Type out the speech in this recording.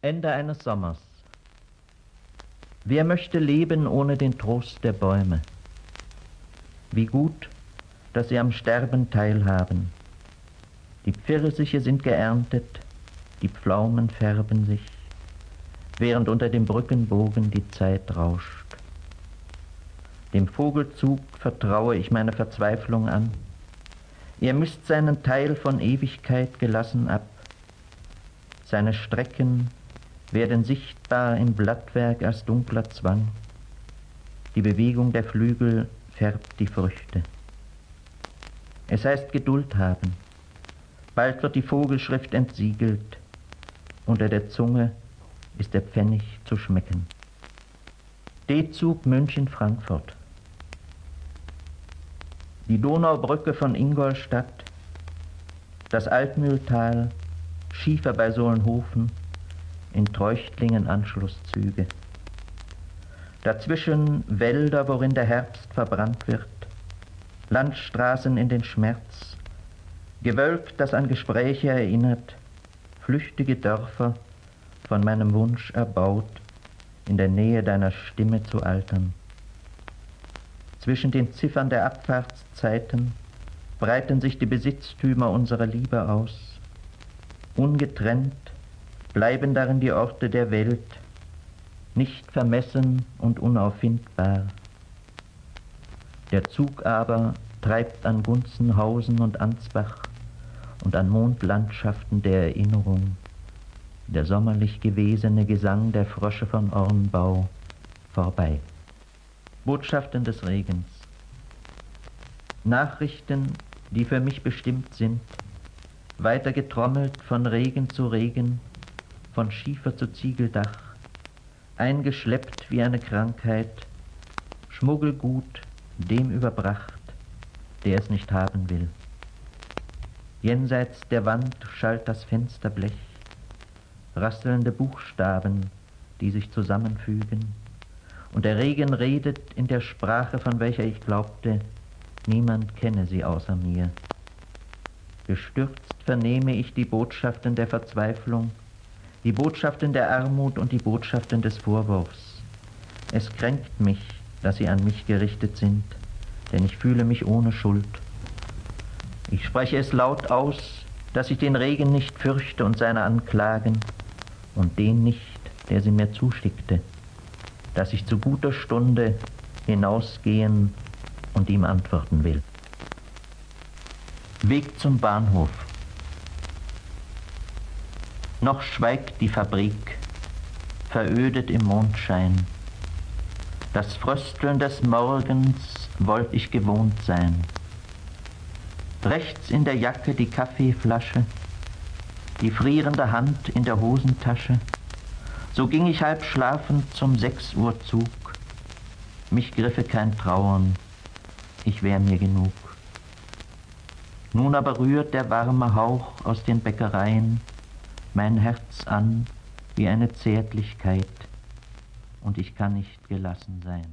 Ende eines Sommers. Wer möchte leben ohne den Trost der Bäume? Wie gut, dass sie am Sterben teilhaben. Die Pfirsiche sind geerntet, die Pflaumen färben sich, während unter dem Brückenbogen die Zeit rauscht. Dem Vogelzug vertraue ich meine Verzweiflung an. Er misst seinen Teil von Ewigkeit gelassen ab. Seine Strecken werden sichtbar im Blattwerk als dunkler Zwang. Die Bewegung der Flügel färbt die Früchte. Es heißt Geduld haben. Bald wird die Vogelschrift entsiegelt. Unter der Zunge ist der Pfennig zu schmecken. D-Zug München-Frankfurt. Die Donaubrücke von Ingolstadt, das Altmühltal, Schiefer bei Sohlenhofen, in Treuchtlingen Anschlusszüge. Dazwischen Wälder, worin der Herbst verbrannt wird, Landstraßen in den Schmerz, Gewölk, das an Gespräche erinnert, flüchtige Dörfer, von meinem Wunsch erbaut, in der Nähe deiner Stimme zu altern. Zwischen den Ziffern der Abfahrtszeiten breiten sich die Besitztümer unserer Liebe aus. Ungetrennt bleiben darin die Orte der Welt, nicht vermessen und unauffindbar. Der Zug aber treibt an Gunzenhausen und Ansbach und an Mondlandschaften der Erinnerung, der sommerlich gewesene Gesang der Frösche von Ornbau vorbei. Botschaften des Regens. Nachrichten, die für mich bestimmt sind, weiter getrommelt von Regen zu Regen, von Schiefer zu Ziegeldach, eingeschleppt wie eine Krankheit, Schmuggelgut dem überbracht, der es nicht haben will. Jenseits der Wand schallt das Fensterblech, rasselnde Buchstaben, die sich zusammenfügen, und der Regen redet in der Sprache, von welcher ich glaubte, niemand kenne sie außer mir. Bestürzt vernehme ich die Botschaften der Verzweiflung, die Botschaften der Armut und die Botschaften des Vorwurfs. Es kränkt mich, dass sie an mich gerichtet sind, denn ich fühle mich ohne Schuld. Ich spreche es laut aus, dass ich den Regen nicht fürchte und seine Anklagen und den nicht, der sie mir zuschickte dass ich zu guter Stunde hinausgehen und ihm antworten will. Weg zum Bahnhof. Noch schweigt die Fabrik, verödet im Mondschein. Das Frösteln des Morgens wollt ich gewohnt sein. Rechts in der Jacke die Kaffeeflasche, die frierende Hand in der Hosentasche, so ging ich halb schlafend zum sechs Uhr Zug. Mich griffe kein Trauern, ich wär mir genug. Nun aber rührt der warme Hauch aus den Bäckereien mein Herz an wie eine Zärtlichkeit, und ich kann nicht gelassen sein.